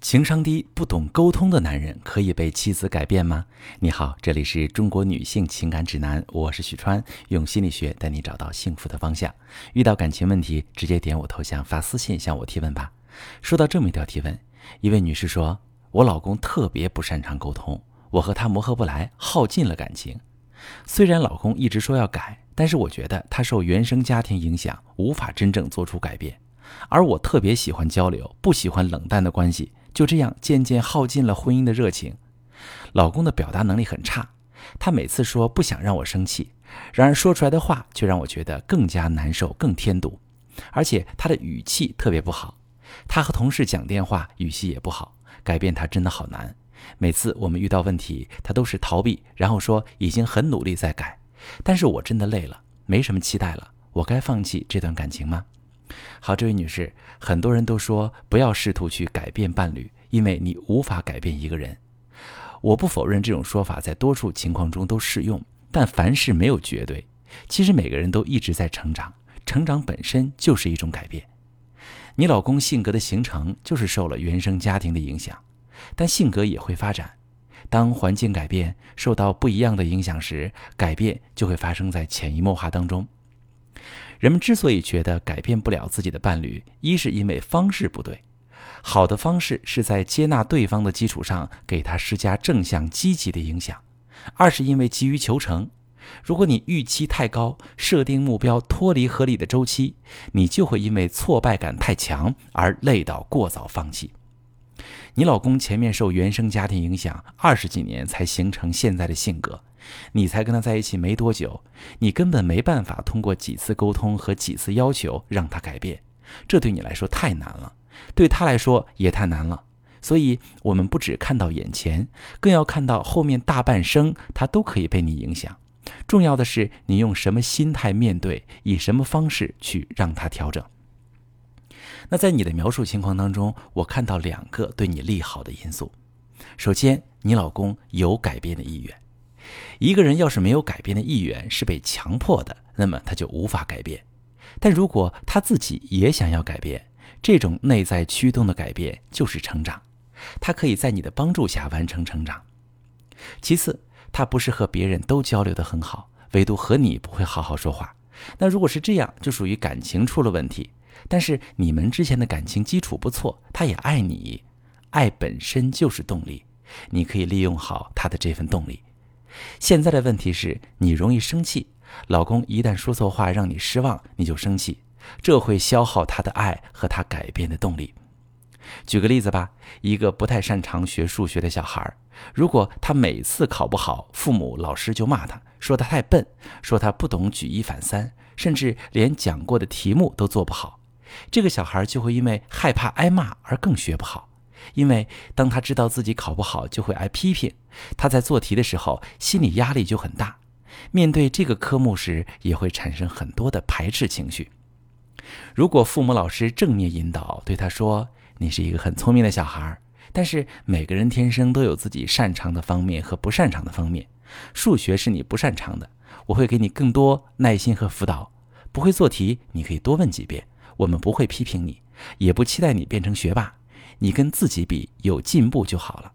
情商低、不懂沟通的男人可以被妻子改变吗？你好，这里是中国女性情感指南，我是许川，用心理学带你找到幸福的方向。遇到感情问题，直接点我头像发私信向我提问吧。说到这么一条提问，一位女士说：“我老公特别不擅长沟通，我和他磨合不来，耗尽了感情。虽然老公一直说要改，但是我觉得他受原生家庭影响，无法真正做出改变。而我特别喜欢交流，不喜欢冷淡的关系。”就这样渐渐耗尽了婚姻的热情。老公的表达能力很差，他每次说不想让我生气，然而说出来的话却让我觉得更加难受、更添堵。而且他的语气特别不好，他和同事讲电话语气也不好，改变他真的好难。每次我们遇到问题，他都是逃避，然后说已经很努力在改。但是我真的累了，没什么期待了，我该放弃这段感情吗？好，这位女士，很多人都说不要试图去改变伴侣，因为你无法改变一个人。我不否认这种说法在多数情况中都适用，但凡事没有绝对。其实每个人都一直在成长，成长本身就是一种改变。你老公性格的形成就是受了原生家庭的影响，但性格也会发展。当环境改变，受到不一样的影响时，改变就会发生在潜移默化当中。人们之所以觉得改变不了自己的伴侣，一是因为方式不对，好的方式是在接纳对方的基础上给他施加正向积极的影响；二是因为急于求成。如果你预期太高，设定目标脱离合理的周期，你就会因为挫败感太强而累到过早放弃。你老公前面受原生家庭影响二十几年才形成现在的性格。你才跟他在一起没多久，你根本没办法通过几次沟通和几次要求让他改变，这对你来说太难了，对他来说也太难了。所以，我们不只看到眼前，更要看到后面大半生，他都可以被你影响。重要的是，你用什么心态面对，以什么方式去让他调整。那在你的描述情况当中，我看到两个对你利好的因素。首先，你老公有改变的意愿。一个人要是没有改变的意愿，是被强迫的，那么他就无法改变。但如果他自己也想要改变，这种内在驱动的改变就是成长，他可以在你的帮助下完成成长。其次，他不是和别人都交流的很好，唯独和你不会好好说话。那如果是这样，就属于感情出了问题。但是你们之前的感情基础不错，他也爱你，爱本身就是动力，你可以利用好他的这份动力。现在的问题是你容易生气，老公一旦说错话让你失望，你就生气，这会消耗他的爱和他改变的动力。举个例子吧，一个不太擅长学数学的小孩，如果他每次考不好，父母、老师就骂他，说他太笨，说他不懂举一反三，甚至连讲过的题目都做不好，这个小孩就会因为害怕挨骂而更学不好。因为当他知道自己考不好就会挨批评，他在做题的时候心理压力就很大，面对这个科目时也会产生很多的排斥情绪。如果父母老师正面引导，对他说：“你是一个很聪明的小孩，但是每个人天生都有自己擅长的方面和不擅长的方面，数学是你不擅长的，我会给你更多耐心和辅导。不会做题，你可以多问几遍，我们不会批评你，也不期待你变成学霸。”你跟自己比有进步就好了。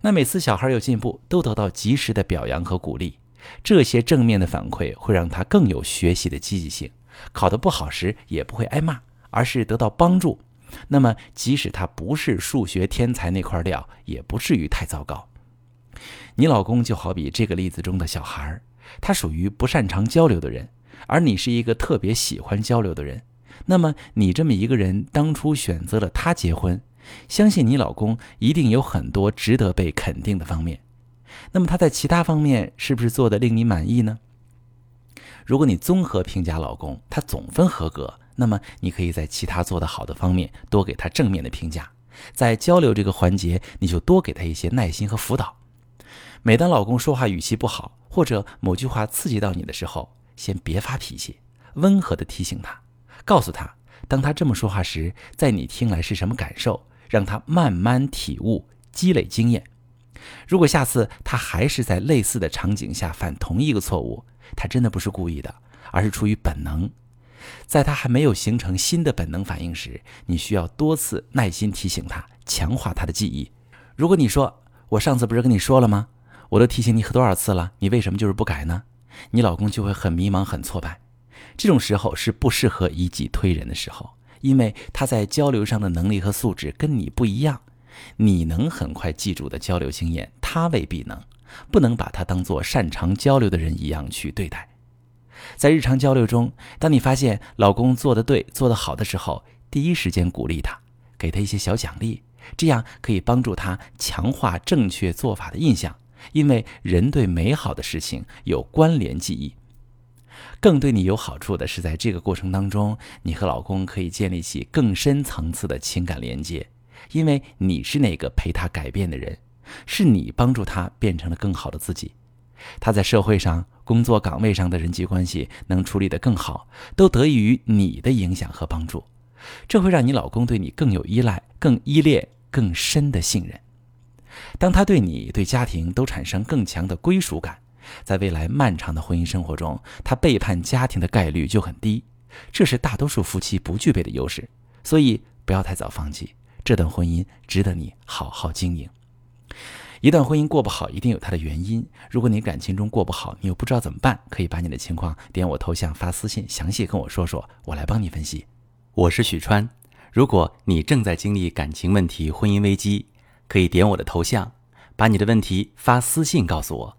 那每次小孩有进步，都得到及时的表扬和鼓励，这些正面的反馈会让他更有学习的积极性。考得不好时也不会挨骂，而是得到帮助。那么即使他不是数学天才那块料，也不至于太糟糕。你老公就好比这个例子中的小孩，他属于不擅长交流的人，而你是一个特别喜欢交流的人。那么你这么一个人，当初选择了他结婚。相信你老公一定有很多值得被肯定的方面，那么他在其他方面是不是做的令你满意呢？如果你综合评价老公，他总分合格，那么你可以在其他做得好的方面多给他正面的评价，在交流这个环节，你就多给他一些耐心和辅导。每当老公说话语气不好，或者某句话刺激到你的时候，先别发脾气，温和的提醒他，告诉他，当他这么说话时，在你听来是什么感受。让他慢慢体悟、积累经验。如果下次他还是在类似的场景下犯同一个错误，他真的不是故意的，而是出于本能。在他还没有形成新的本能反应时，你需要多次耐心提醒他，强化他的记忆。如果你说我上次不是跟你说了吗？我都提醒你多少次了，你为什么就是不改呢？你老公就会很迷茫、很挫败。这种时候是不适合以己推人的时候，因为他在交流上的能力和素质跟你不一样。你能很快记住的交流经验，他未必能。不能把他当做擅长交流的人一样去对待。在日常交流中，当你发现老公做得对、做得好的时候，第一时间鼓励他，给他一些小奖励，这样可以帮助他强化正确做法的印象。因为人对美好的事情有关联记忆。更对你有好处的是，在这个过程当中，你和老公可以建立起更深层次的情感连接，因为你是那个陪他改变的人。是你帮助他变成了更好的自己，他在社会上、工作岗位上的人际关系能处理得更好，都得益于你的影响和帮助。这会让你老公对你更有依赖、更依恋、更深的信任。当他对你、对家庭都产生更强的归属感，在未来漫长的婚姻生活中，他背叛家庭的概率就很低。这是大多数夫妻不具备的优势，所以不要太早放弃这段婚姻，值得你好好经营。一段婚姻过不好，一定有它的原因。如果你感情中过不好，你又不知道怎么办，可以把你的情况点我头像发私信，详细跟我说说，我来帮你分析。我是许川，如果你正在经历感情问题、婚姻危机，可以点我的头像，把你的问题发私信告诉我，